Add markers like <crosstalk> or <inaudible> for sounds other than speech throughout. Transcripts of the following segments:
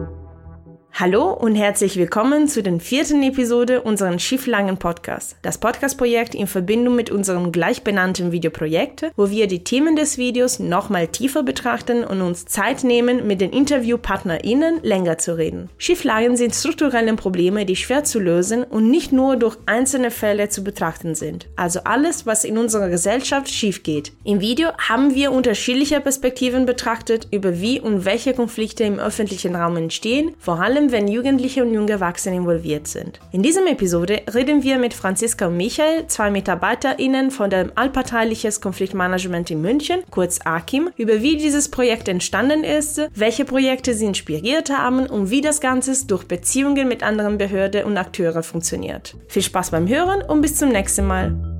thank you. Hallo und herzlich willkommen zu den vierten Episode unseres Schifflangen Podcast. Das Podcast-Projekt in Verbindung mit unserem gleichbenannten Videoprojekt, wo wir die Themen des Videos nochmal tiefer betrachten und uns Zeit nehmen, mit den InterviewpartnerInnen länger zu reden. Schieflagen sind strukturelle Probleme, die schwer zu lösen und nicht nur durch einzelne Fälle zu betrachten sind. Also alles, was in unserer Gesellschaft schief geht. Im Video haben wir unterschiedliche Perspektiven betrachtet, über wie und welche Konflikte im öffentlichen Raum entstehen, vor allem wenn Jugendliche und junge Erwachsene involviert sind. In diesem Episode reden wir mit Franziska und Michael, zwei MitarbeiterInnen von dem Allparteiliches Konfliktmanagement in München, kurz AKIM, über wie dieses Projekt entstanden ist, welche Projekte sie inspiriert haben und wie das Ganze durch Beziehungen mit anderen Behörden und Akteuren funktioniert. Viel Spaß beim Hören und bis zum nächsten Mal.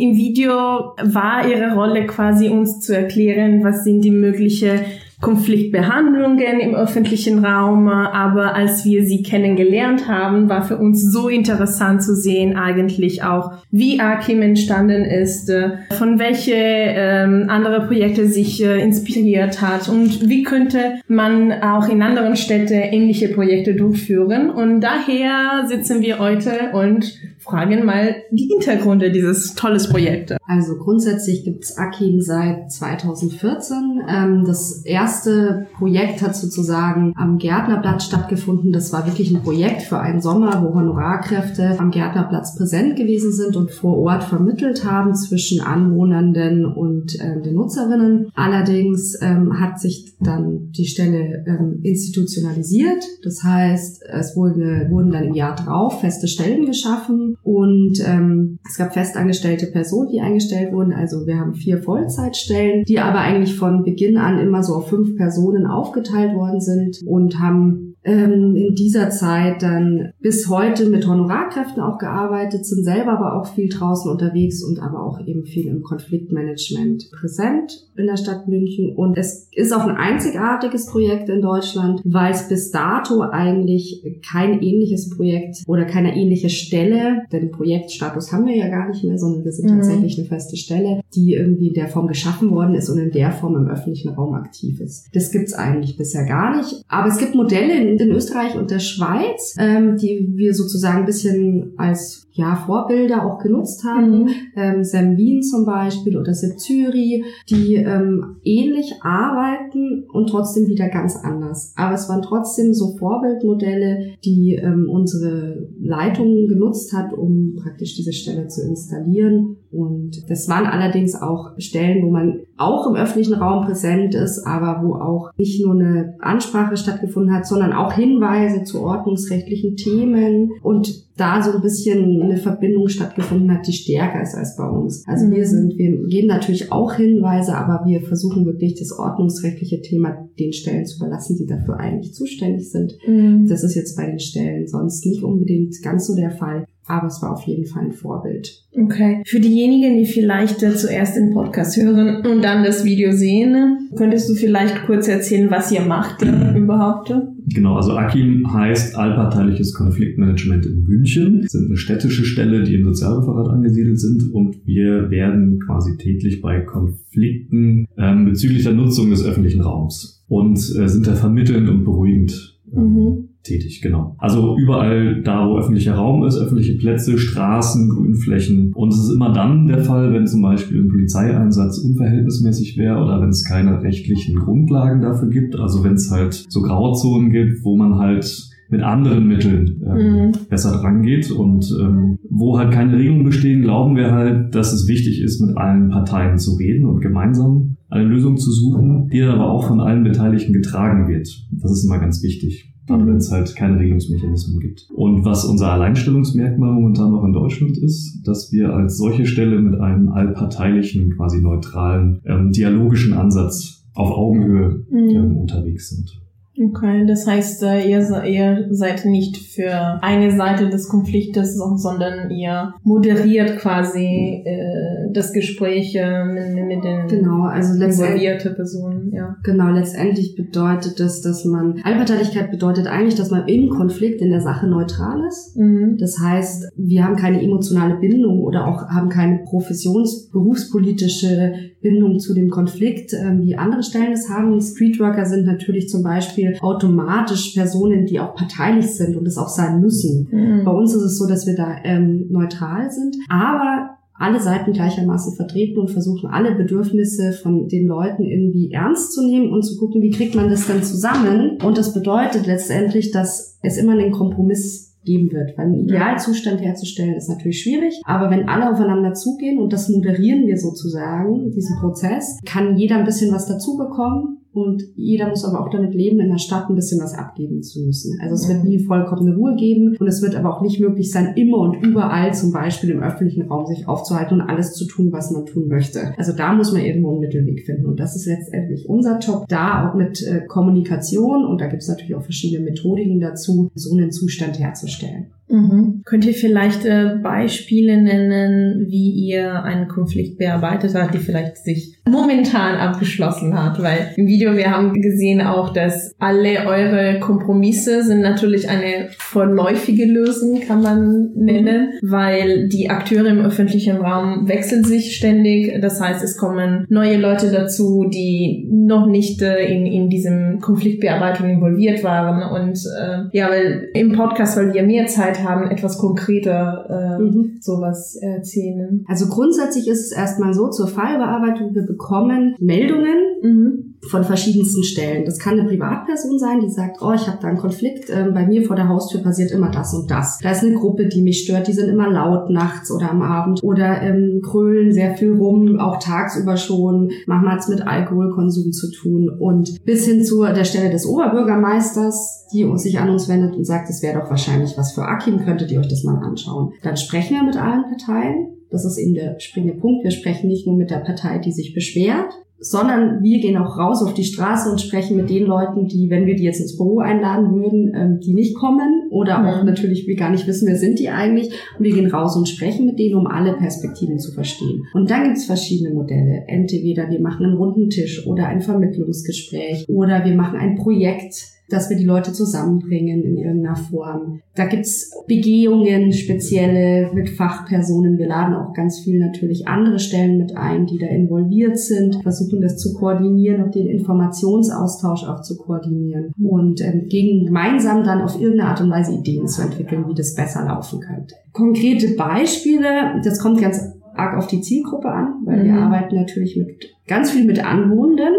Im Video war ihre Rolle quasi uns zu erklären, was sind die möglichen Konfliktbehandlungen im öffentlichen Raum, aber als wir sie kennengelernt haben, war für uns so interessant zu sehen eigentlich auch, wie Akim entstanden ist, von welche ähm, andere Projekte sich äh, inspiriert hat und wie könnte man auch in anderen Städten ähnliche Projekte durchführen. Und daher sitzen wir heute und fragen mal die Hintergründe dieses tolles Projektes. Also grundsätzlich gibt's Akim seit 2014. Ähm, das erste Projekt hat sozusagen am Gärtnerplatz stattgefunden. Das war wirklich ein Projekt für einen Sommer, wo Honorarkräfte am Gärtnerplatz präsent gewesen sind und vor Ort vermittelt haben zwischen Anwohnenden und äh, den Nutzerinnen. Allerdings ähm, hat sich dann die Stelle ähm, institutionalisiert. Das heißt, es wurde, wurden dann im Jahr drauf feste Stellen geschaffen und ähm, es gab festangestellte Personen, die eingestellt eingestellt wurden. Also wir haben vier Vollzeitstellen, die aber eigentlich von Beginn an immer so auf fünf Personen aufgeteilt worden sind und haben ähm, in dieser Zeit dann bis heute mit Honorarkräften auch gearbeitet, sind selber aber auch viel draußen unterwegs und aber auch eben viel im Konfliktmanagement präsent in der Stadt München. Und es ist auch ein einzigartiges Projekt in Deutschland, weil es bis dato eigentlich kein ähnliches Projekt oder keine ähnliche Stelle, denn Projektstatus haben wir ja gar nicht mehr, sondern wir sind mhm. tatsächlich eine feste Stelle, die irgendwie in der Form geschaffen worden ist und in der Form im öffentlichen Raum aktiv ist. Das gibt's eigentlich bisher gar nicht. Aber es gibt Modelle in, Österreich und der Schweiz, ähm, die wir sozusagen ein bisschen als ja, Vorbilder auch genutzt haben. Mhm. Ähm, Sam Wien zum Beispiel oder Sip Zürich, die ähm, ähnlich arbeiten und trotzdem wieder ganz anders. Aber es waren trotzdem so Vorbildmodelle, die ähm, unsere Leitung genutzt hat, um praktisch diese Stelle zu installieren. Und das waren allerdings auch Stellen, wo man auch im öffentlichen Raum präsent ist, aber wo auch nicht nur eine Ansprache stattgefunden hat, sondern auch Hinweise zu ordnungsrechtlichen Themen und da so ein bisschen eine Verbindung stattgefunden hat, die stärker ist als bei uns. Also mhm. wir sind, wir geben natürlich auch Hinweise, aber wir versuchen wirklich das ordnungsrechtliche Thema den Stellen zu überlassen, die dafür eigentlich zuständig sind. Mhm. Das ist jetzt bei den Stellen sonst nicht unbedingt ganz so der Fall aber es war auf jeden Fall ein Vorbild. Okay. Für diejenigen, die vielleicht äh, zuerst den Podcast hören und dann das Video sehen, könntest du vielleicht kurz erzählen, was ihr macht äh, überhaupt? Genau, also AKIM heißt Allparteiliches Konfliktmanagement in München. Das sind eine städtische Stelle, die im Sozialreferat angesiedelt sind und wir werden quasi täglich bei Konflikten ähm, bezüglich der Nutzung des öffentlichen Raums und äh, sind da vermittelnd und beruhigend. Ähm, mhm tätig, genau. Also überall da, wo öffentlicher Raum ist, öffentliche Plätze, Straßen, Grünflächen. Und es ist immer dann der Fall, wenn zum Beispiel ein Polizeieinsatz unverhältnismäßig wäre oder wenn es keine rechtlichen Grundlagen dafür gibt. Also wenn es halt so Grauzonen gibt, wo man halt mit anderen Mitteln ähm, mhm. besser dran geht und ähm, wo halt keine Regelungen bestehen, glauben wir halt, dass es wichtig ist, mit allen Parteien zu reden und gemeinsam eine Lösung zu suchen, die aber auch von allen Beteiligten getragen wird. Das ist immer ganz wichtig gerade wenn es halt keine Regelungsmechanismen gibt. Und was unser Alleinstellungsmerkmal momentan noch in Deutschland ist, dass wir als solche Stelle mit einem allparteilichen, quasi neutralen, ähm, dialogischen Ansatz auf Augenhöhe mhm. ähm, unterwegs sind. Okay, das heißt, äh, ihr, ihr seid nicht für eine Seite des Konfliktes, sondern ihr moderiert quasi äh, das Gespräch äh, mit, mit den genau, also involvierten Personen. Ja. Genau, letztendlich bedeutet das, dass man, Allparteilichkeit bedeutet eigentlich, dass man im Konflikt in der Sache neutral ist. Mhm. Das heißt, wir haben keine emotionale Bindung oder auch haben keine professions-, berufspolitische Bindung zu dem Konflikt, äh, wie andere Stellen es haben. Streetworker sind natürlich zum Beispiel automatisch Personen, die auch parteilich sind und es auch sein müssen. Mhm. Bei uns ist es so, dass wir da ähm, neutral sind, aber alle Seiten gleichermaßen vertreten und versuchen alle Bedürfnisse von den Leuten irgendwie ernst zu nehmen und zu gucken, wie kriegt man das dann zusammen. Und das bedeutet letztendlich, dass es immer einen Kompromiss geben wird. Weil einen Idealzustand herzustellen ist natürlich schwierig, aber wenn alle aufeinander zugehen und das moderieren wir sozusagen, diesen Prozess, kann jeder ein bisschen was dazu bekommen und jeder muss aber auch damit leben, in der Stadt ein bisschen was abgeben zu müssen. Also es wird nie vollkommene Ruhe geben und es wird aber auch nicht möglich sein, immer und überall zum Beispiel im öffentlichen Raum sich aufzuhalten und alles zu tun, was man tun möchte. Also da muss man irgendwo einen Mittelweg finden und das ist letztendlich unser Job, da auch mit äh, Kommunikation und da gibt es natürlich auch verschiedene Methodiken dazu, so einen Zustand herzustellen. Mhm. Könnt ihr vielleicht äh, Beispiele nennen, wie ihr einen Konflikt bearbeitet habt, die vielleicht sich momentan abgeschlossen hat? Weil im Video wir haben gesehen auch, dass alle eure Kompromisse sind natürlich eine vorläufige Lösung, kann man nennen, weil die Akteure im öffentlichen Raum wechseln sich ständig. Das heißt, es kommen neue Leute dazu, die noch nicht äh, in, in diesem Konfliktbearbeitung involviert waren. Und äh, ja, weil im Podcast, weil wir mehr Zeit haben, etwas konkreter äh, mhm. sowas erzählen. Also grundsätzlich ist es erstmal so, zur Fallbearbeitung, wir bekommen Meldungen mhm von verschiedensten Stellen. Das kann eine Privatperson sein, die sagt, oh, ich habe da einen Konflikt, äh, bei mir vor der Haustür passiert immer das und das. Da ist eine Gruppe, die mich stört, die sind immer laut nachts oder am Abend oder ähm, krölen sehr viel rum, auch tagsüber schon. Manchmal hat es mit Alkoholkonsum zu tun und bis hin zu der Stelle des Oberbürgermeisters, die sich an uns wendet und sagt, es wäre doch wahrscheinlich was für Akim, könntet ihr euch das mal anschauen. Dann sprechen wir mit allen Parteien. Das ist eben der springende Punkt. Wir sprechen nicht nur mit der Partei, die sich beschwert, sondern wir gehen auch raus auf die Straße und sprechen mit den Leuten, die, wenn wir die jetzt ins Büro einladen würden, ähm, die nicht kommen oder mhm. auch natürlich wir gar nicht wissen, wer sind die eigentlich. Und wir gehen raus und sprechen mit denen, um alle Perspektiven zu verstehen. Und dann gibt es verschiedene Modelle. Entweder wir machen einen runden Tisch oder ein Vermittlungsgespräch oder wir machen ein Projekt dass wir die Leute zusammenbringen in irgendeiner Form. Da gibt's Begehungen, spezielle mit Fachpersonen. Wir laden auch ganz viel natürlich andere Stellen mit ein, die da involviert sind, versuchen das zu koordinieren und den Informationsaustausch auch zu koordinieren und ähm, gegen gemeinsam dann auf irgendeine Art und Weise Ideen zu entwickeln, wie das besser laufen könnte. Konkrete Beispiele, das kommt ganz arg auf die Zielgruppe an, weil mhm. wir arbeiten natürlich mit ganz viel mit Anwohnenden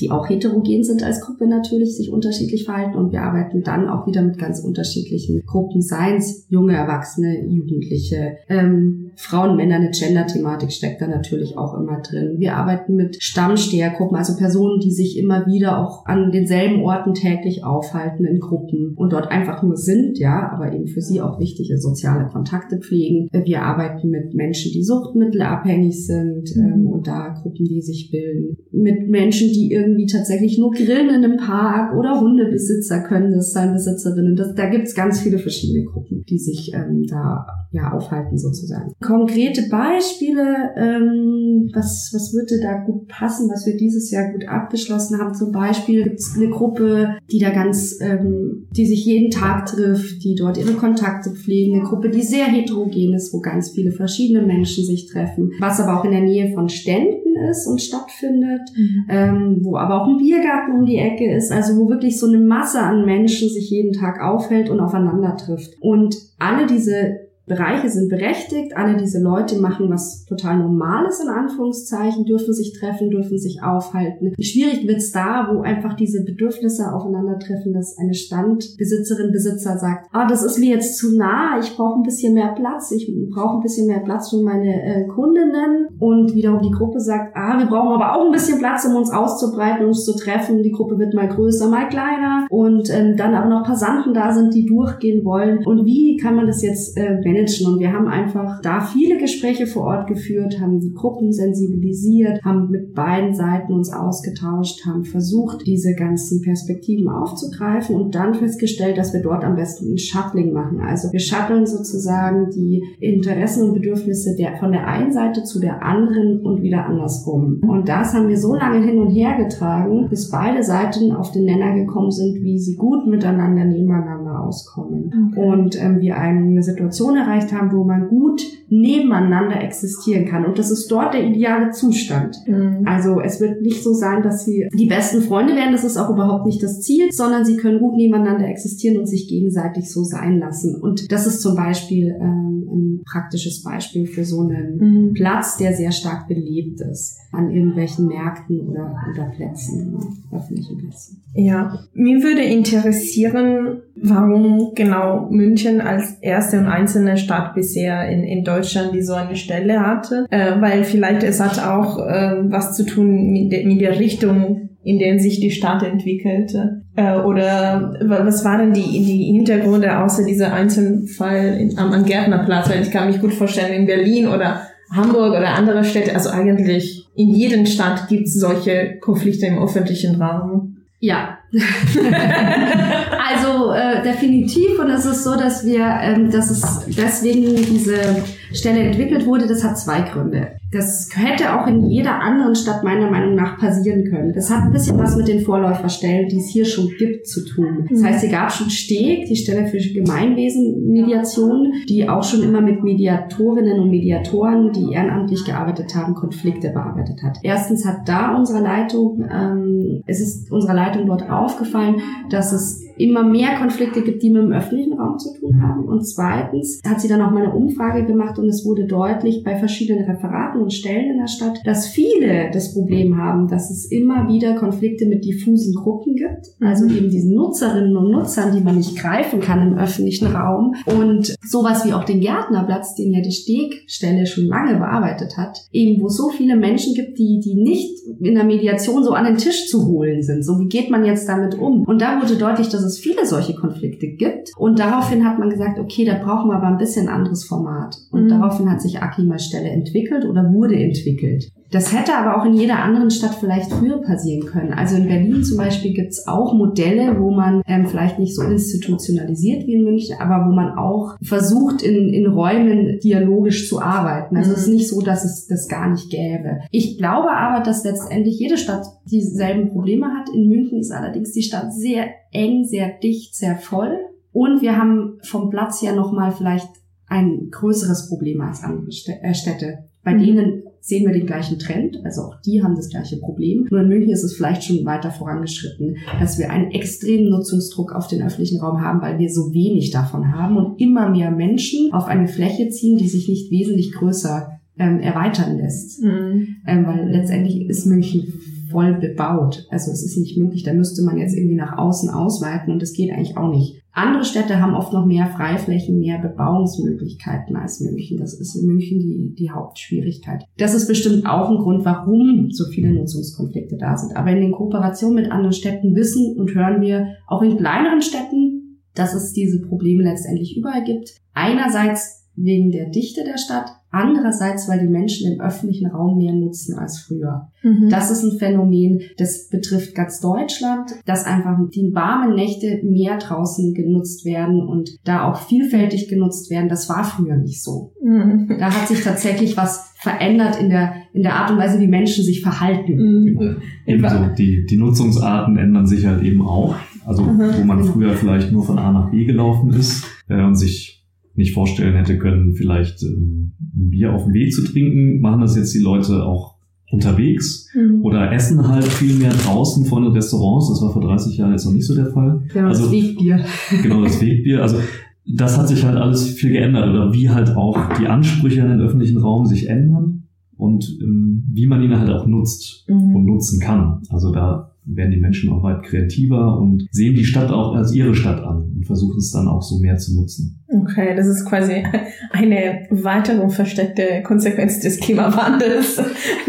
die auch heterogen sind als Gruppe natürlich, sich unterschiedlich verhalten und wir arbeiten dann auch wieder mit ganz unterschiedlichen Gruppen, seien es junge Erwachsene, Jugendliche, ähm, Frauen, Männer, eine Gender-Thematik steckt da natürlich auch immer drin. Wir arbeiten mit Stammstehergruppen, also Personen, die sich immer wieder auch an denselben Orten täglich aufhalten in Gruppen und dort einfach nur sind, ja, aber eben für sie auch wichtige soziale Kontakte pflegen. Wir arbeiten mit Menschen, die suchtmittelabhängig sind mhm. ähm, und da Gruppen, die sich bilden. Mit Menschen, die irgendwie tatsächlich nur grillen in einem Park oder Hundebesitzer können das sein, Besitzerinnen. Das, da gibt's ganz viele verschiedene Gruppen, die sich ähm, da ja aufhalten sozusagen konkrete Beispiele, ähm, was, was würde da gut passen, was wir dieses Jahr gut abgeschlossen haben. Zum Beispiel gibt es eine Gruppe, die da ganz, ähm, die sich jeden Tag trifft, die dort ihre Kontakte pflegen. Eine Gruppe, die sehr heterogen ist, wo ganz viele verschiedene Menschen sich treffen, was aber auch in der Nähe von Ständen ist und stattfindet, mhm. ähm, wo aber auch ein Biergarten um die Ecke ist, also wo wirklich so eine Masse an Menschen sich jeden Tag aufhält und aufeinander trifft. Und alle diese Bereiche sind berechtigt. Alle diese Leute machen was total Normales in Anführungszeichen, dürfen sich treffen, dürfen sich aufhalten. Schwierig wird's da, wo einfach diese Bedürfnisse aufeinandertreffen, dass eine Standbesitzerin, Besitzer sagt, ah, das ist mir jetzt zu nah, ich brauche ein bisschen mehr Platz, ich brauche ein bisschen mehr Platz für meine äh, Kundinnen. Und wiederum die Gruppe sagt, ah, wir brauchen aber auch ein bisschen Platz, um uns auszubreiten, uns zu treffen. Die Gruppe wird mal größer, mal kleiner. Und ähm, dann aber noch Passanten da sind, die durchgehen wollen. Und wie kann man das jetzt äh? Managen. Und wir haben einfach da viele Gespräche vor Ort geführt, haben die Gruppen sensibilisiert, haben mit beiden Seiten uns ausgetauscht, haben versucht, diese ganzen Perspektiven aufzugreifen und dann festgestellt, dass wir dort am besten ein Shuttling machen. Also wir shutteln sozusagen die Interessen und Bedürfnisse der, von der einen Seite zu der anderen und wieder andersrum. Und das haben wir so lange hin und her getragen, bis beide Seiten auf den Nenner gekommen sind, wie sie gut miteinander nebeneinander auskommen. Okay. Und ähm, wir eine Situation erreicht haben, wo man gut nebeneinander existieren kann. Und das ist dort der ideale Zustand. Mhm. Also es wird nicht so sein, dass sie die besten Freunde werden, das ist auch überhaupt nicht das Ziel, sondern sie können gut nebeneinander existieren und sich gegenseitig so sein lassen. Und das ist zum Beispiel ähm, ein praktisches Beispiel für so einen mhm. Platz, der sehr stark belebt ist an irgendwelchen Märkten oder, oder Plätzen, ne, öffentlichen Plätzen. Ja, mir würde interessieren, warum genau München als erste und einzelne Stadt bisher in, in Deutschland, die so eine Stelle hatte, äh, weil vielleicht es hat auch äh, was zu tun mit, de, mit der Richtung, in der sich die Stadt entwickelte. Äh, oder was waren die, die Hintergründe außer dieser Einzelfall in, am, am Gärtnerplatz? Weil ich kann mich gut vorstellen, in Berlin oder Hamburg oder andere Städte, also eigentlich in jedem Stadt gibt es solche Konflikte im öffentlichen Raum. Ja. <laughs> also äh, definitiv und es ist so, dass wir, ähm, dass es deswegen diese Stelle entwickelt wurde. Das hat zwei Gründe. Das hätte auch in jeder anderen Stadt meiner Meinung nach passieren können. Das hat ein bisschen was mit den Vorläuferstellen, die es hier schon gibt, zu tun. Das heißt, hier gab schon Steg, die Stelle für Gemeinwesenmediation, die auch schon immer mit Mediatorinnen und Mediatoren, die ehrenamtlich gearbeitet haben, Konflikte bearbeitet hat. Erstens hat da unsere Leitung, ähm, es ist unserer Leitung dort aufgefallen, dass es immer mehr Konflikte gibt, die mit dem öffentlichen Raum zu tun haben. Und zweitens hat sie dann auch mal eine Umfrage gemacht und es wurde deutlich bei verschiedenen Referaten und Stellen in der Stadt, dass viele das Problem haben, dass es immer wieder Konflikte mit diffusen Gruppen gibt, also mhm. eben diesen Nutzerinnen und Nutzern, die man nicht greifen kann im öffentlichen Raum und sowas wie auch den Gärtnerplatz, den ja die Stegstelle schon lange bearbeitet hat, eben wo es so viele Menschen gibt, die, die nicht in der Mediation so an den Tisch zu holen sind. So, wie geht man jetzt damit um? Und da wurde deutlich, dass es viele solche Konflikte gibt und daraufhin hat man gesagt, okay, da brauchen wir aber ein bisschen anderes Format. Und mhm. daraufhin hat sich Akima Stelle entwickelt oder wurde entwickelt. Das hätte aber auch in jeder anderen Stadt vielleicht früher passieren können. Also in Berlin zum Beispiel gibt's auch Modelle, wo man ähm, vielleicht nicht so institutionalisiert wie in München, aber wo man auch versucht, in, in Räumen dialogisch zu arbeiten. Also mhm. es ist nicht so, dass es das gar nicht gäbe. Ich glaube aber, dass letztendlich jede Stadt dieselben Probleme hat. In München ist allerdings die Stadt sehr eng, sehr dicht, sehr voll. Und wir haben vom Platz her nochmal vielleicht ein größeres Problem als andere äh, Städte. Bei mhm. denen sehen wir den gleichen Trend, also auch die haben das gleiche Problem. Nur in München ist es vielleicht schon weiter vorangeschritten, dass wir einen extremen Nutzungsdruck auf den öffentlichen Raum haben, weil wir so wenig davon haben und immer mehr Menschen auf eine Fläche ziehen, die sich nicht wesentlich größer ähm, erweitern lässt. Mhm. Ähm, weil letztendlich ist München voll bebaut. Also es ist nicht möglich, da müsste man jetzt irgendwie nach außen ausweiten und das geht eigentlich auch nicht. Andere Städte haben oft noch mehr Freiflächen, mehr Bebauungsmöglichkeiten als München. Das ist in München die, die Hauptschwierigkeit. Das ist bestimmt auch ein Grund, warum so viele Nutzungskonflikte da sind. Aber in den Kooperationen mit anderen Städten wissen und hören wir auch in kleineren Städten, dass es diese Probleme letztendlich überall gibt. Einerseits wegen der Dichte der Stadt, Andererseits, weil die Menschen den öffentlichen Raum mehr nutzen als früher. Mhm. Das ist ein Phänomen, das betrifft ganz Deutschland, dass einfach die warmen Nächte mehr draußen genutzt werden und da auch vielfältig genutzt werden. Das war früher nicht so. Mhm. Da hat sich tatsächlich was verändert in der, in der Art und Weise, wie Menschen sich verhalten. Mhm. Ebenso, die, die Nutzungsarten ändern sich halt eben auch. Also, mhm. wo man genau. früher vielleicht nur von A nach B gelaufen ist äh, und sich nicht vorstellen hätte können, vielleicht ähm, ein Bier auf dem Weg zu trinken, machen das jetzt die Leute auch unterwegs mhm. oder essen halt viel mehr draußen vor den Restaurants. Das war vor 30 Jahren jetzt noch nicht so der Fall. Genau, also, das Wegbier. Genau, das Wegbier. Also das hat sich halt alles viel geändert oder wie halt auch die Ansprüche an den öffentlichen Raum sich ändern und ähm, wie man ihn halt auch nutzt mhm. und nutzen kann. Also da werden die Menschen auch weit kreativer und sehen die Stadt auch als ihre Stadt an und versuchen es dann auch so mehr zu nutzen. Okay, das ist quasi eine weitere versteckte Konsequenz des Klimawandels.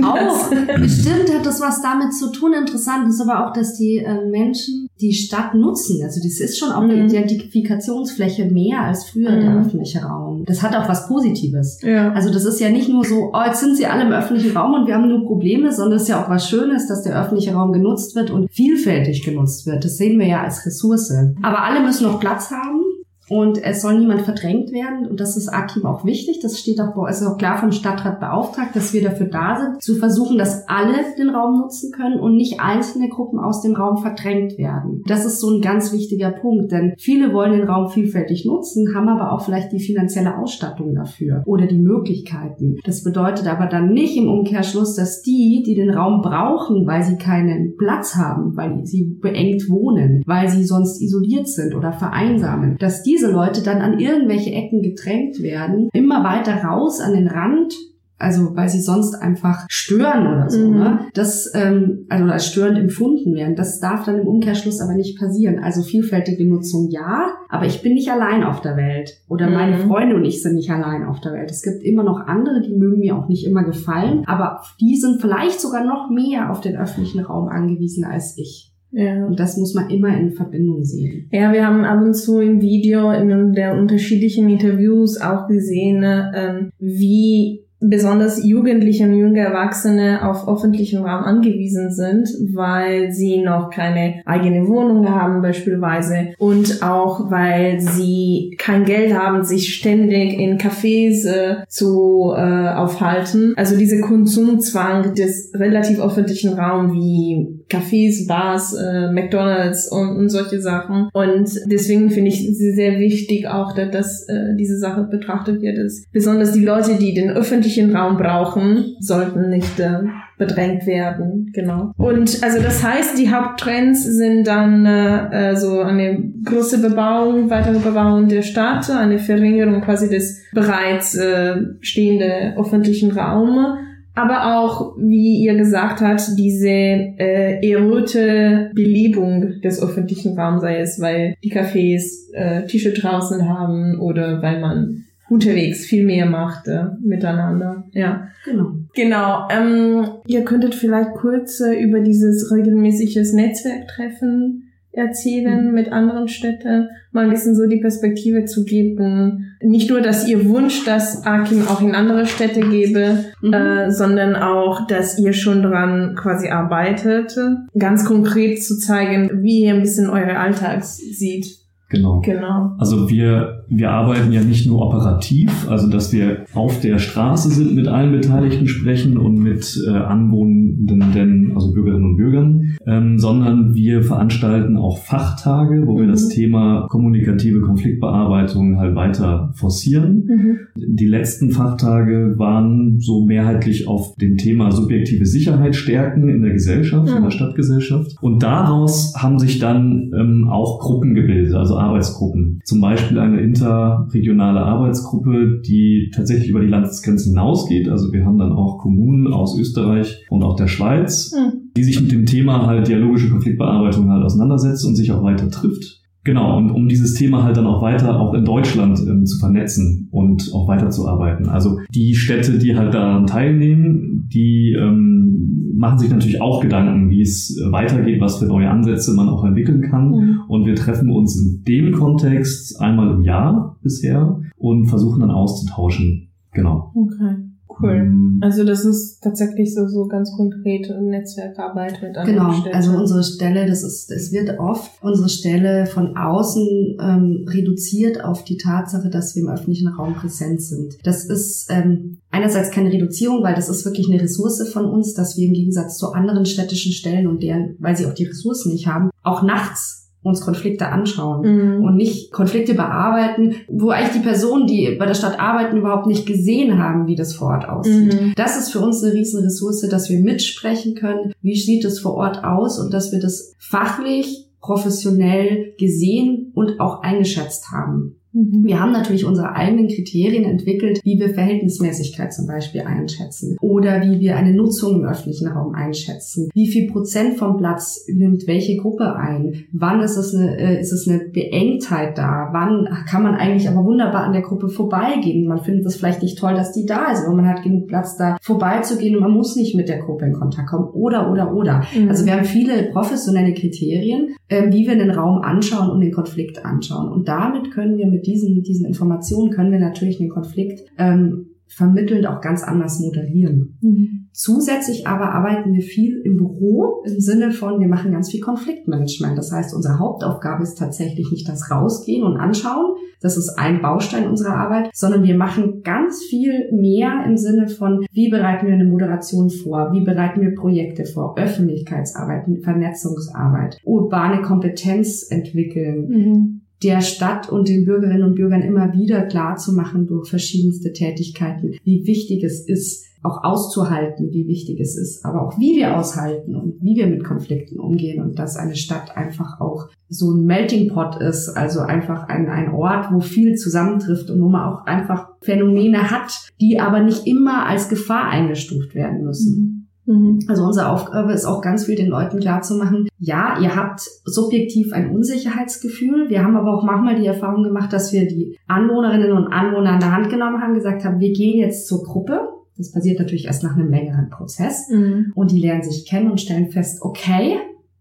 Auch, bestimmt hat das was damit zu tun. Interessant ist aber auch, dass die äh, Menschen, die Stadt nutzen. Also das ist schon auch eine Mhm. Identifikationsfläche mehr als früher der Mhm. öffentliche Raum. Das hat auch was Positives. Ja. Also das ist ja nicht nur so, oh, jetzt sind sie alle im öffentlichen Raum und wir haben nur Probleme, sondern es ist ja auch was Schönes, dass der öffentliche Raum genutzt wird und vielfältig genutzt wird. Das sehen wir ja als Ressource. Aber alle müssen noch Platz haben. Und es soll niemand verdrängt werden. Und das ist Akim auch wichtig. Das steht auch, bei- ist auch klar vom Stadtrat beauftragt, dass wir dafür da sind, zu versuchen, dass alle den Raum nutzen können und nicht einzelne Gruppen aus dem Raum verdrängt werden. Das ist so ein ganz wichtiger Punkt, denn viele wollen den Raum vielfältig nutzen, haben aber auch vielleicht die finanzielle Ausstattung dafür oder die Möglichkeiten. Das bedeutet aber dann nicht im Umkehrschluss, dass die, die den Raum brauchen, weil sie keinen Platz haben, weil sie beengt wohnen, weil sie sonst isoliert sind oder vereinsamen, dass diese Leute dann an irgendwelche Ecken gedrängt werden, immer weiter raus an den Rand also weil sie sonst einfach stören oder so, Mhm. ne? Das, ähm, also als störend empfunden werden. Das darf dann im Umkehrschluss aber nicht passieren. Also vielfältige Nutzung ja, aber ich bin nicht allein auf der Welt. Oder Mhm. meine Freunde und ich sind nicht allein auf der Welt. Es gibt immer noch andere, die mögen mir auch nicht immer gefallen, aber die sind vielleicht sogar noch mehr auf den öffentlichen Raum angewiesen als ich. Ja. Und das muss man immer in Verbindung sehen. Ja, wir haben ab und zu im Video in der unterschiedlichen Interviews auch gesehen, ähm, wie besonders Jugendliche und junge Erwachsene auf öffentlichen Raum angewiesen sind, weil sie noch keine eigene Wohnung haben beispielsweise und auch weil sie kein Geld haben, sich ständig in Cafés äh, zu äh, aufhalten. Also diese Konsumzwang des relativ öffentlichen Raums wie Cafés, Bars, äh, McDonalds und, und solche Sachen. Und deswegen finde ich es sehr wichtig auch, dass, dass äh, diese Sache betrachtet wird. Dass besonders die Leute, die den öffentlichen Raum brauchen, sollten nicht äh, bedrängt werden. Genau. Und also das heißt, die Haupttrends sind dann äh, äh, so eine große Bebauung, weitere Bebauung der Stadt, eine Verringerung quasi des bereits äh, stehenden öffentlichen Raumes aber auch, wie ihr gesagt habt, diese äh, erhöhte Belebung des öffentlichen Raums, sei es, weil die Cafés äh, Tische draußen haben oder weil man unterwegs viel mehr macht äh, miteinander. Ja, Genau. genau. Ähm, ihr könntet vielleicht kurz äh, über dieses regelmäßiges Netzwerktreffen erzählen Mhm. mit anderen Städten, mal ein bisschen so die Perspektive zu geben. Nicht nur, dass ihr wünscht, dass Akim auch in andere Städte gebe, Mhm. äh, sondern auch, dass ihr schon dran quasi arbeitet, ganz konkret zu zeigen, wie ihr ein bisschen eure Alltags sieht. Genau. Genau. Also wir, wir arbeiten ja nicht nur operativ, also dass wir auf der Straße sind, mit allen Beteiligten sprechen und mit äh, Anwohnenden, also Bürgerinnen und Bürgern, ähm, sondern wir veranstalten auch Fachtage, wo wir Mhm. das Thema kommunikative Konfliktbearbeitung halt weiter forcieren. Mhm. Die letzten Fachtage waren so mehrheitlich auf dem Thema subjektive Sicherheit stärken in der Gesellschaft, in Mhm. der Stadtgesellschaft. Und daraus haben sich dann ähm, auch Gruppen gebildet, also Arbeitsgruppen. Zum Beispiel eine interregionale Arbeitsgruppe, die tatsächlich über die Landesgrenzen hinausgeht. Also wir haben dann auch Kommunen aus Österreich und auch der Schweiz, Mhm. die sich mit dem Thema halt dialogische Konfliktbearbeitung halt auseinandersetzt und sich auch weiter trifft. Genau, und um dieses Thema halt dann auch weiter auch in Deutschland ähm, zu vernetzen und auch weiterzuarbeiten. Also die Städte, die halt daran teilnehmen, die ähm, machen sich natürlich auch Gedanken, wie es weitergeht, was für neue Ansätze man auch entwickeln kann. Mhm. Und wir treffen uns in dem Kontext einmal im Jahr bisher und versuchen dann auszutauschen. Genau. Okay, cool. Ähm, Also das ist tatsächlich so, so ganz konkret Netzwerkarbeit mit anderen Genau, Städten. also unsere Stelle, das ist, es wird oft unsere Stelle von außen ähm, reduziert auf die Tatsache, dass wir im öffentlichen Raum präsent sind. Das ist ähm, einerseits keine Reduzierung, weil das ist wirklich eine Ressource von uns, dass wir im Gegensatz zu anderen städtischen Stellen und deren, weil sie auch die Ressourcen nicht haben, auch nachts uns Konflikte anschauen Mhm. und nicht Konflikte bearbeiten, wo eigentlich die Personen, die bei der Stadt arbeiten, überhaupt nicht gesehen haben, wie das vor Ort aussieht. Mhm. Das ist für uns eine riesen Ressource, dass wir mitsprechen können, wie sieht es vor Ort aus und dass wir das fachlich, professionell gesehen und auch eingeschätzt haben. Mhm. Wir haben natürlich unsere eigenen Kriterien entwickelt, wie wir Verhältnismäßigkeit zum Beispiel einschätzen oder wie wir eine Nutzung im öffentlichen Raum einschätzen. Wie viel Prozent vom Platz nimmt welche Gruppe ein? Wann ist es eine, äh, ist es eine Beengtheit da? Wann kann man eigentlich aber wunderbar an der Gruppe vorbeigehen? Man findet es vielleicht nicht toll, dass die da ist, aber man hat genug Platz da vorbeizugehen und man muss nicht mit der Gruppe in Kontakt kommen. Oder, oder, oder. Mhm. Also wir haben viele professionelle Kriterien, äh, wie wir den Raum anschauen und den Konflikt anschauen. Und damit können wir mit mit diesen, diesen Informationen können wir natürlich den Konflikt ähm, vermittelnd auch ganz anders moderieren. Mhm. Zusätzlich aber arbeiten wir viel im Büro im Sinne von, wir machen ganz viel Konfliktmanagement. Das heißt, unsere Hauptaufgabe ist tatsächlich nicht das Rausgehen und Anschauen. Das ist ein Baustein unserer Arbeit, sondern wir machen ganz viel mehr im Sinne von, wie bereiten wir eine Moderation vor? Wie bereiten wir Projekte vor? Öffentlichkeitsarbeit, Vernetzungsarbeit, urbane Kompetenz entwickeln. Mhm der Stadt und den Bürgerinnen und Bürgern immer wieder klar zu machen durch verschiedenste Tätigkeiten, wie wichtig es ist, auch auszuhalten, wie wichtig es ist, aber auch wie wir aushalten und wie wir mit Konflikten umgehen und dass eine Stadt einfach auch so ein Melting Pot ist, also einfach ein, ein Ort, wo viel zusammentrifft und wo man auch einfach Phänomene hat, die aber nicht immer als Gefahr eingestuft werden müssen. Mhm. Mhm. Also unsere Aufgabe ist auch ganz viel den Leuten klarzumachen, ja, ihr habt subjektiv ein Unsicherheitsgefühl. Wir haben aber auch manchmal die Erfahrung gemacht, dass wir die Anwohnerinnen und Anwohner an der Hand genommen haben, gesagt haben, wir gehen jetzt zur Gruppe. Das passiert natürlich erst nach einem längeren Prozess. Mhm. Und die lernen sich kennen und stellen fest, okay,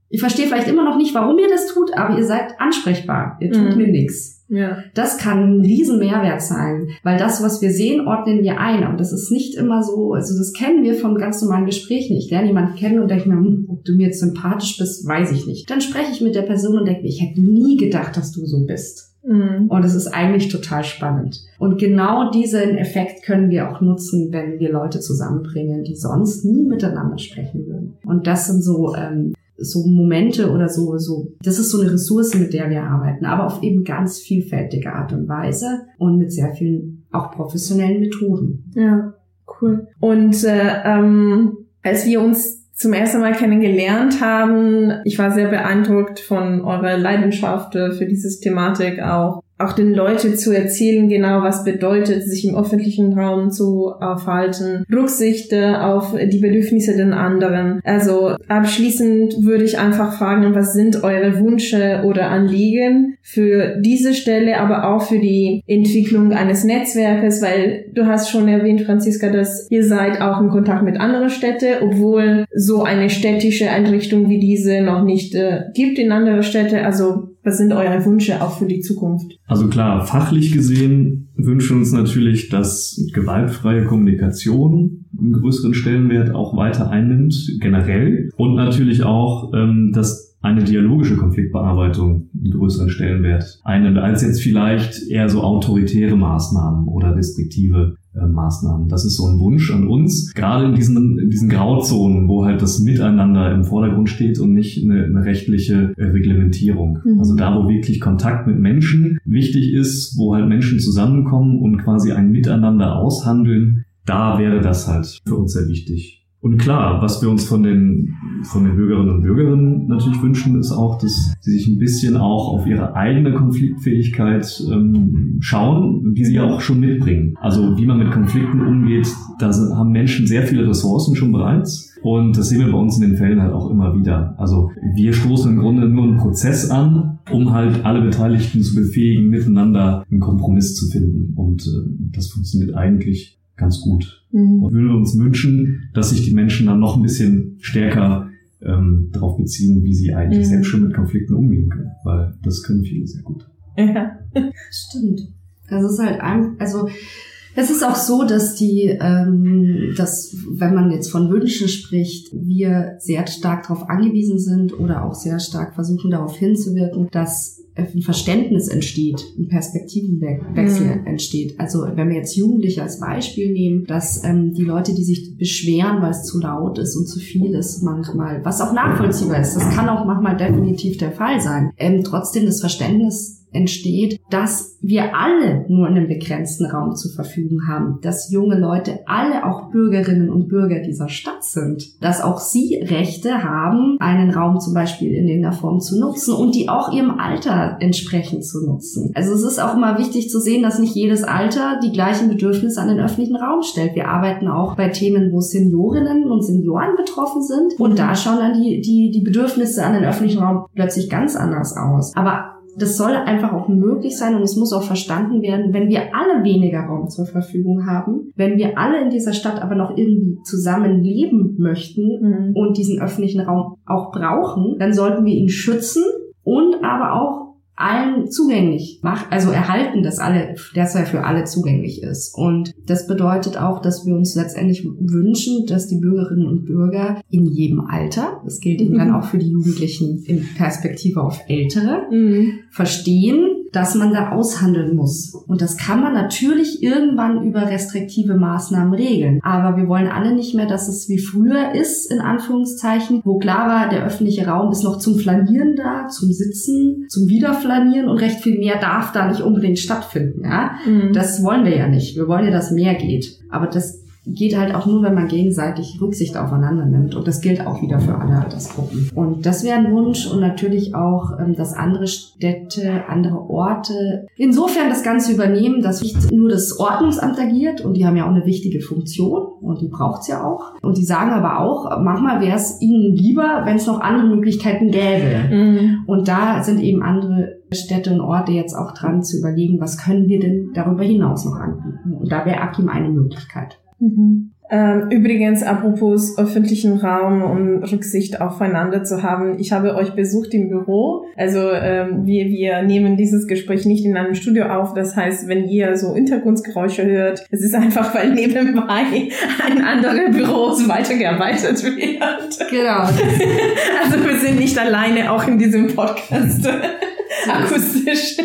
ich verstehe vielleicht immer noch nicht, warum ihr das tut, aber ihr seid ansprechbar. Ihr tut mhm. mir nichts. Ja. Das kann ein riesen Mehrwert sein, weil das, was wir sehen, ordnen wir ein. Und das ist nicht immer so, also das kennen wir von ganz normalen Gesprächen. Ich lerne jemanden kennen und denke mir, hm, ob du mir jetzt sympathisch bist, weiß ich nicht. Dann spreche ich mit der Person und denke mir, ich hätte nie gedacht, dass du so bist. Mhm. Und es ist eigentlich total spannend. Und genau diesen Effekt können wir auch nutzen, wenn wir Leute zusammenbringen, die sonst nie miteinander sprechen würden. Und das sind so ähm, so Momente oder so, so, das ist so eine Ressource, mit der wir arbeiten, aber auf eben ganz vielfältige Art und Weise und mit sehr vielen auch professionellen Methoden. Ja, cool. Und äh, ähm, als wir uns zum ersten Mal kennengelernt haben, ich war sehr beeindruckt von eurer Leidenschaft äh, für dieses Thematik auch auch den Leuten zu erzählen, genau was bedeutet, sich im öffentlichen Raum zu aufhalten, Rücksicht auf die Bedürfnisse den anderen. Also abschließend würde ich einfach fragen, was sind eure Wünsche oder Anliegen für diese Stelle, aber auch für die Entwicklung eines Netzwerkes, weil du hast schon erwähnt, Franziska, dass ihr seid auch in Kontakt mit anderen Städten, obwohl so eine städtische Einrichtung wie diese noch nicht äh, gibt in anderen Städten. Also was sind eure Wünsche auch für die Zukunft? Also klar, fachlich gesehen wünschen uns natürlich, dass gewaltfreie Kommunikation einen größeren Stellenwert auch weiter einnimmt, generell. Und natürlich auch, ähm, dass eine dialogische Konfliktbearbeitung einen größeren Stellenwert einnimmt, als jetzt vielleicht eher so autoritäre Maßnahmen oder restriktive äh, Maßnahmen. Das ist so ein Wunsch an uns, gerade in diesen, in diesen Grauzonen, wo halt das Miteinander im Vordergrund steht und nicht eine, eine rechtliche äh, Reglementierung. Mhm. Also da, wo wirklich Kontakt mit Menschen wichtig ist, wo halt Menschen zusammenkommen und quasi ein Miteinander aushandeln, da wäre das halt für uns sehr wichtig. Und klar, was wir uns von den, von den Bürgerinnen und Bürgern natürlich wünschen, ist auch, dass sie sich ein bisschen auch auf ihre eigene Konfliktfähigkeit ähm, schauen, die sie auch schon mitbringen. Also wie man mit Konflikten umgeht, da haben Menschen sehr viele Ressourcen schon bereits. Und das sehen wir bei uns in den Fällen halt auch immer wieder. Also wir stoßen im Grunde nur einen Prozess an, um halt alle Beteiligten zu befähigen, miteinander einen Kompromiss zu finden. Und äh, das funktioniert eigentlich ganz gut. Mhm. Und würden uns wünschen, dass sich die Menschen dann noch ein bisschen stärker ähm, darauf beziehen, wie sie eigentlich mhm. selbst schon mit Konflikten umgehen können, weil das können viele sehr gut. Ja, <laughs> stimmt. Das ist halt ein, also es ist auch so, dass die, ähm, dass wenn man jetzt von Wünschen spricht, wir sehr stark darauf angewiesen sind oder auch sehr stark versuchen darauf hinzuwirken, dass ein Verständnis entsteht, ein Perspektivenwechsel mhm. entsteht. Also wenn wir jetzt Jugendliche als Beispiel nehmen, dass ähm, die Leute, die sich beschweren, weil es zu laut ist und zu viel ist, manchmal, was auch nachvollziehbar ist, das kann auch manchmal definitiv der Fall sein, ähm, trotzdem das Verständnis entsteht, dass wir alle nur einen begrenzten Raum zur Verfügung haben, dass junge Leute alle auch Bürgerinnen und Bürger dieser Stadt sind, dass auch sie Rechte haben, einen Raum zum Beispiel in irgendeiner Form zu nutzen und die auch ihrem Alter entsprechend zu nutzen. Also es ist auch immer wichtig zu sehen, dass nicht jedes Alter die gleichen Bedürfnisse an den öffentlichen Raum stellt. Wir arbeiten auch bei Themen, wo Seniorinnen und Senioren betroffen sind und da schauen dann die, die, die Bedürfnisse an den öffentlichen Raum plötzlich ganz anders aus. Aber das soll einfach auch möglich sein und es muss auch verstanden werden, wenn wir alle weniger Raum zur Verfügung haben, wenn wir alle in dieser Stadt aber noch irgendwie zusammen leben möchten mhm. und diesen öffentlichen Raum auch brauchen, dann sollten wir ihn schützen und aber auch allen zugänglich macht, also erhalten, dass alle, dass er für alle zugänglich ist. Und das bedeutet auch, dass wir uns letztendlich wünschen, dass die Bürgerinnen und Bürger in jedem Alter, das gilt eben mhm. dann auch für die Jugendlichen in Perspektive auf Ältere, mhm. verstehen, dass man da aushandeln muss. Und das kann man natürlich irgendwann über restriktive Maßnahmen regeln. Aber wir wollen alle nicht mehr, dass es wie früher ist, in Anführungszeichen, wo klar war, der öffentliche Raum ist noch zum Flanieren da, zum Sitzen, zum Wiederflanieren und recht viel mehr darf da nicht unbedingt stattfinden. Ja? Mhm. Das wollen wir ja nicht. Wir wollen ja, dass mehr geht. Aber das geht halt auch nur, wenn man gegenseitig Rücksicht aufeinander nimmt. Und das gilt auch wieder für alle Altersgruppen. Und das wäre ein Wunsch und natürlich auch, ähm, dass andere Städte, andere Orte insofern das Ganze übernehmen, dass nicht nur das Ordnungsamt agiert und die haben ja auch eine wichtige Funktion und die braucht's ja auch. Und die sagen aber auch, manchmal wäre es ihnen lieber, wenn es noch andere Möglichkeiten gäbe. Mhm. Und da sind eben andere Städte und Orte jetzt auch dran zu überlegen, was können wir denn darüber hinaus noch anbieten. Und da wäre Akim eine Möglichkeit. Mhm. Ähm, übrigens, apropos öffentlichen Raum und Rücksicht aufeinander zu haben, ich habe euch besucht im Büro. Also ähm, wir, wir nehmen dieses Gespräch nicht in einem Studio auf. Das heißt, wenn ihr so Hintergrundgeräusche hört, es ist einfach, weil nebenbei ein anderer Büro weitergearbeitet wird. Genau. <laughs> also wir sind nicht alleine, auch in diesem Podcast <laughs> akustisch.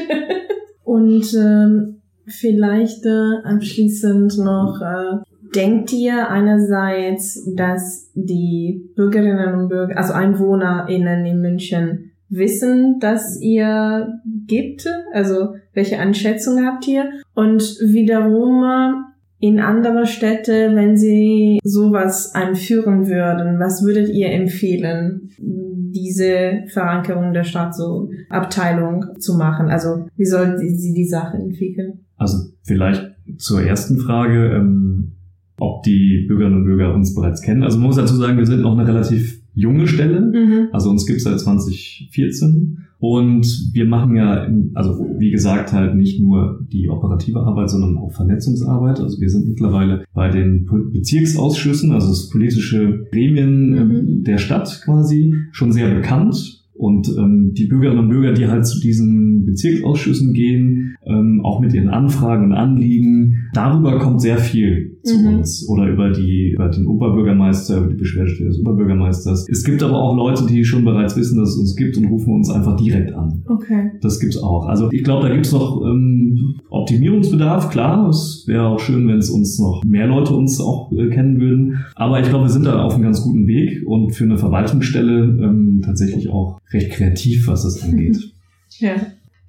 Und ähm, vielleicht äh, abschließend noch äh, Denkt ihr einerseits, dass die Bürgerinnen und Bürger, also EinwohnerInnen in München wissen, dass ihr gibt? Also welche Einschätzung habt ihr? Und wiederum in andere Städte, wenn sie sowas einführen würden, was würdet ihr empfehlen, diese Verankerung der Stadt so Abteilung zu machen? Also wie soll sie die Sache entwickeln? Also vielleicht zur ersten Frage. Ähm ob die Bürgerinnen und Bürger uns bereits kennen. Also man muss dazu sagen, wir sind noch eine relativ junge Stelle. Mhm. Also uns gibt es seit 2014. Und wir machen ja, also wie gesagt, halt nicht nur die operative Arbeit, sondern auch Vernetzungsarbeit. Also wir sind mittlerweile bei den Bezirksausschüssen, also das politische Gremien mhm. Ähm, der Stadt quasi, schon sehr bekannt. Und ähm, die Bürgerinnen und Bürger, die halt zu diesen Bezirksausschüssen gehen, ähm, auch mit ihren Anfragen und Anliegen, darüber kommt sehr viel zu mhm. uns oder über die über den Oberbürgermeister, über die Beschwerdestelle des Oberbürgermeisters. Es gibt aber auch Leute, die schon bereits wissen, dass es uns gibt und rufen uns einfach direkt an. Okay. Das gibt's auch. Also ich glaube, da gibt's noch ähm, Optimierungsbedarf, klar. Es wäre auch schön, wenn es uns noch mehr Leute uns auch äh, kennen würden. Aber ich glaube, wir sind da auf einem ganz guten Weg und für eine Verwaltungsstelle ähm, tatsächlich auch recht kreativ, was das angeht. <laughs> Ja.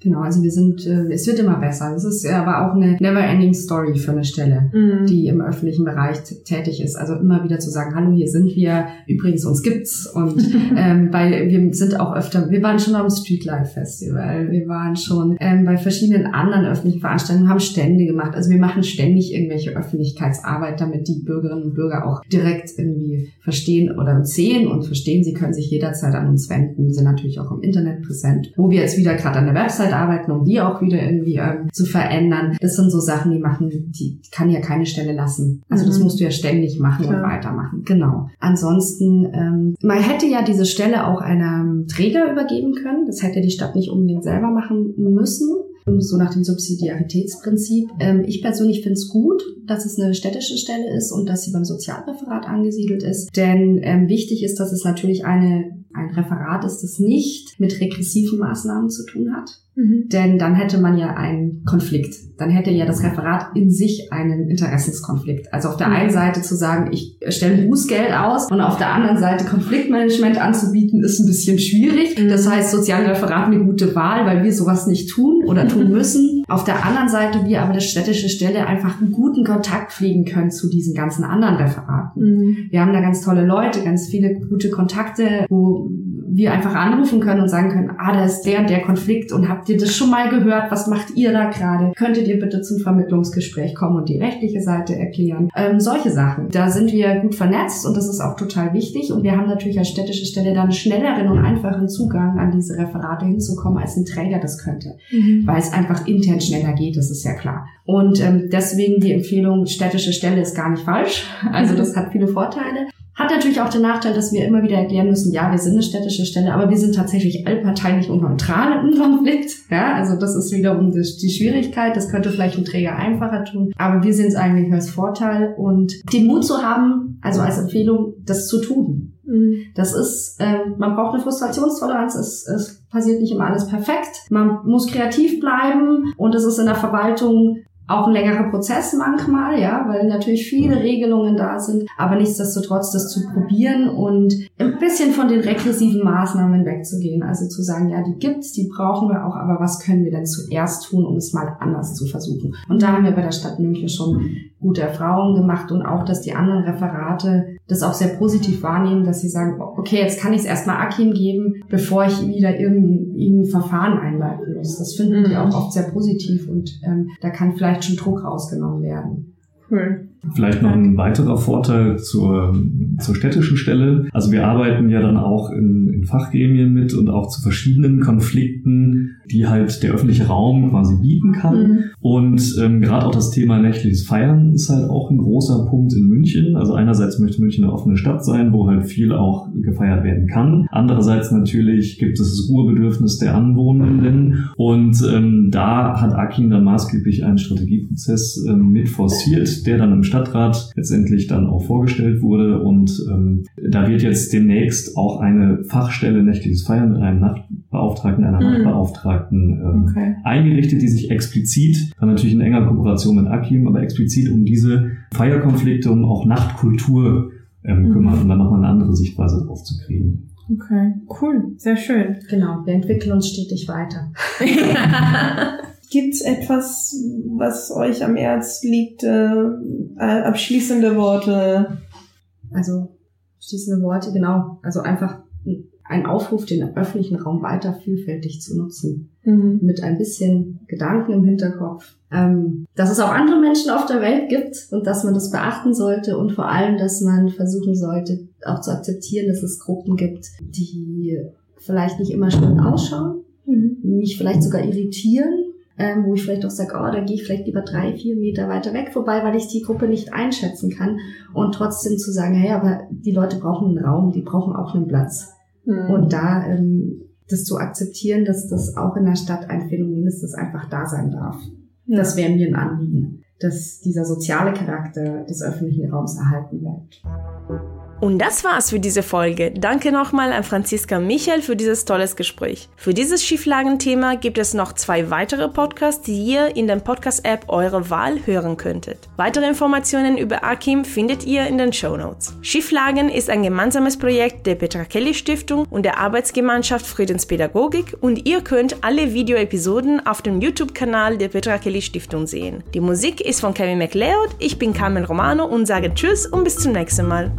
Genau, also wir sind, äh, es wird immer besser. Es ist aber auch eine never-ending Story für eine Stelle, mhm. die im öffentlichen Bereich tätig ist. Also immer wieder zu sagen, hallo, hier sind wir, übrigens uns gibt's. Und <laughs> ähm, weil wir sind auch öfter, wir waren schon am Streetlife Festival, wir waren schon ähm, bei verschiedenen anderen öffentlichen Veranstaltungen, haben Stände gemacht. Also wir machen ständig irgendwelche Öffentlichkeitsarbeit, damit die Bürgerinnen und Bürger auch direkt irgendwie verstehen oder sehen und verstehen, sie können sich jederzeit an uns wenden. Wir sind natürlich auch im Internet präsent, wo wir jetzt wieder gerade an der Website arbeiten, um die auch wieder irgendwie ähm, zu verändern. Das sind so Sachen, die machen, die kann ja keine Stelle lassen. Also mhm. das musst du ja ständig machen Klar. und weitermachen. Genau. Ansonsten, ähm, man hätte ja diese Stelle auch einem Träger übergeben können. Das hätte die Stadt nicht unbedingt selber machen müssen so nach dem Subsidiaritätsprinzip. Ähm, ich persönlich finde es gut, dass es eine städtische Stelle ist und dass sie beim Sozialreferat angesiedelt ist. Denn ähm, wichtig ist, dass es natürlich eine ein Referat ist, das nicht mit regressiven Maßnahmen zu tun hat. Mhm. Denn dann hätte man ja einen Konflikt. Dann hätte ja das Referat in sich einen Interessenskonflikt. Also auf der einen Seite zu sagen, ich stelle Bußgeld aus und auf der anderen Seite Konfliktmanagement anzubieten, ist ein bisschen schwierig. Mhm. Das heißt, Sozialreferat eine gute Wahl, weil wir sowas nicht tun oder <laughs> tun müssen. Auf der anderen Seite wir aber das städtische Stelle einfach einen guten Kontakt pflegen können zu diesen ganzen anderen Referaten. Mhm. Wir haben da ganz tolle Leute, ganz viele gute Kontakte, wo wir einfach anrufen können und sagen können, ah, da ist der und der Konflikt und habt ihr das schon mal gehört? Was macht ihr da gerade? Könntet ihr bitte zum Vermittlungsgespräch kommen und die rechtliche Seite erklären? Ähm, solche Sachen. Da sind wir gut vernetzt und das ist auch total wichtig und wir haben natürlich als städtische Stelle dann schnelleren und einfachen Zugang an diese Referate hinzukommen, als ein Träger das könnte, mhm. weil es einfach intern schneller geht, das ist ja klar. Und ähm, deswegen die Empfehlung, städtische Stelle ist gar nicht falsch. Also das hat viele Vorteile. Hat natürlich auch den Nachteil, dass wir immer wieder erklären müssen, ja, wir sind eine städtische Stelle, aber wir sind tatsächlich allparteilich und neutral im Konflikt. Ja, also das ist wiederum die, die Schwierigkeit. Das könnte vielleicht ein Träger einfacher tun. Aber wir sehen es eigentlich als Vorteil und den Mut zu haben, also als Empfehlung, das zu tun. Mhm. Das ist, äh, man braucht eine Frustrationstoleranz. Es, es passiert nicht immer alles perfekt. Man muss kreativ bleiben und es ist in der Verwaltung auch ein längerer Prozess manchmal, ja, weil natürlich viele Regelungen da sind, aber nichtsdestotrotz das zu probieren und ein bisschen von den regressiven Maßnahmen wegzugehen. Also zu sagen, ja, die gibt's, die brauchen wir auch, aber was können wir denn zuerst tun, um es mal anders zu versuchen? Und da haben wir bei der Stadt München schon gute Erfahrungen gemacht und auch, dass die anderen Referate das auch sehr positiv wahrnehmen, dass sie sagen, okay, jetzt kann ich es erstmal Akim geben, bevor ich wieder irgendein Verfahren einleiten muss. Das finden mhm. die auch oft sehr positiv und ähm, da kann vielleicht schon Druck rausgenommen werden. Cool. Vielleicht noch ein weiterer Vorteil zur, zur städtischen Stelle. Also wir arbeiten ja dann auch in, in Fachgremien mit und auch zu verschiedenen Konflikten, die halt der öffentliche Raum quasi bieten kann. Mhm. Und ähm, gerade auch das Thema nächtliches Feiern ist halt auch ein großer Punkt in München. Also einerseits möchte München eine offene Stadt sein, wo halt viel auch gefeiert werden kann. Andererseits natürlich gibt es das Ruhebedürfnis der Anwohnenden. Und ähm, da hat Akin dann maßgeblich einen Strategieprozess ähm, mit forciert, der dann im Stadt Stadtrat letztendlich dann auch vorgestellt wurde. Und ähm, da wird jetzt demnächst auch eine Fachstelle nächtliches Feiern mit einem Nachtbeauftragten, einer mhm. Nachtbeauftragten ähm, okay. eingerichtet, die sich explizit, dann natürlich in enger Kooperation mit Akim, aber explizit um diese Feierkonflikte, um auch Nachtkultur ähm, mhm. kümmert und dann nochmal eine andere Sichtweise drauf zu kriegen. Okay, cool, sehr schön. Genau, wir entwickeln uns stetig weiter. <laughs> Gibt's etwas, was euch am Herz liegt? Äh, abschließende Worte? Also abschließende Worte, genau. Also einfach ein Aufruf, den öffentlichen Raum weiter vielfältig zu nutzen. Mhm. Mit ein bisschen Gedanken im Hinterkopf. Ähm, dass es auch andere Menschen auf der Welt gibt und dass man das beachten sollte und vor allem, dass man versuchen sollte, auch zu akzeptieren, dass es Gruppen gibt, die vielleicht nicht immer schön ausschauen, mhm. mich vielleicht sogar irritieren ähm, wo ich vielleicht auch sage, oh, da gehe ich vielleicht lieber drei, vier Meter weiter weg vorbei, weil ich die Gruppe nicht einschätzen kann. Und trotzdem zu sagen, hey, aber die Leute brauchen einen Raum, die brauchen auch einen Platz. Mhm. Und da ähm, das zu akzeptieren, dass das auch in der Stadt ein Phänomen ist, das einfach da sein darf. Ja. Das wäre mir ein Anliegen, dass dieser soziale Charakter des öffentlichen Raums erhalten bleibt. Und das war's für diese Folge. Danke nochmal an Franziska Michael für dieses tolles Gespräch. Für dieses Schieflagenthema gibt es noch zwei weitere Podcasts, die ihr in der Podcast-App eurer Wahl hören könntet. Weitere Informationen über Akim findet ihr in den Show Notes. Schieflagen ist ein gemeinsames Projekt der Petra Kelly Stiftung und der Arbeitsgemeinschaft Friedenspädagogik und ihr könnt alle Videoepisoden auf dem YouTube-Kanal der Petra Kelly Stiftung sehen. Die Musik ist von Kevin MacLeod, ich bin Carmen Romano und sage Tschüss und bis zum nächsten Mal.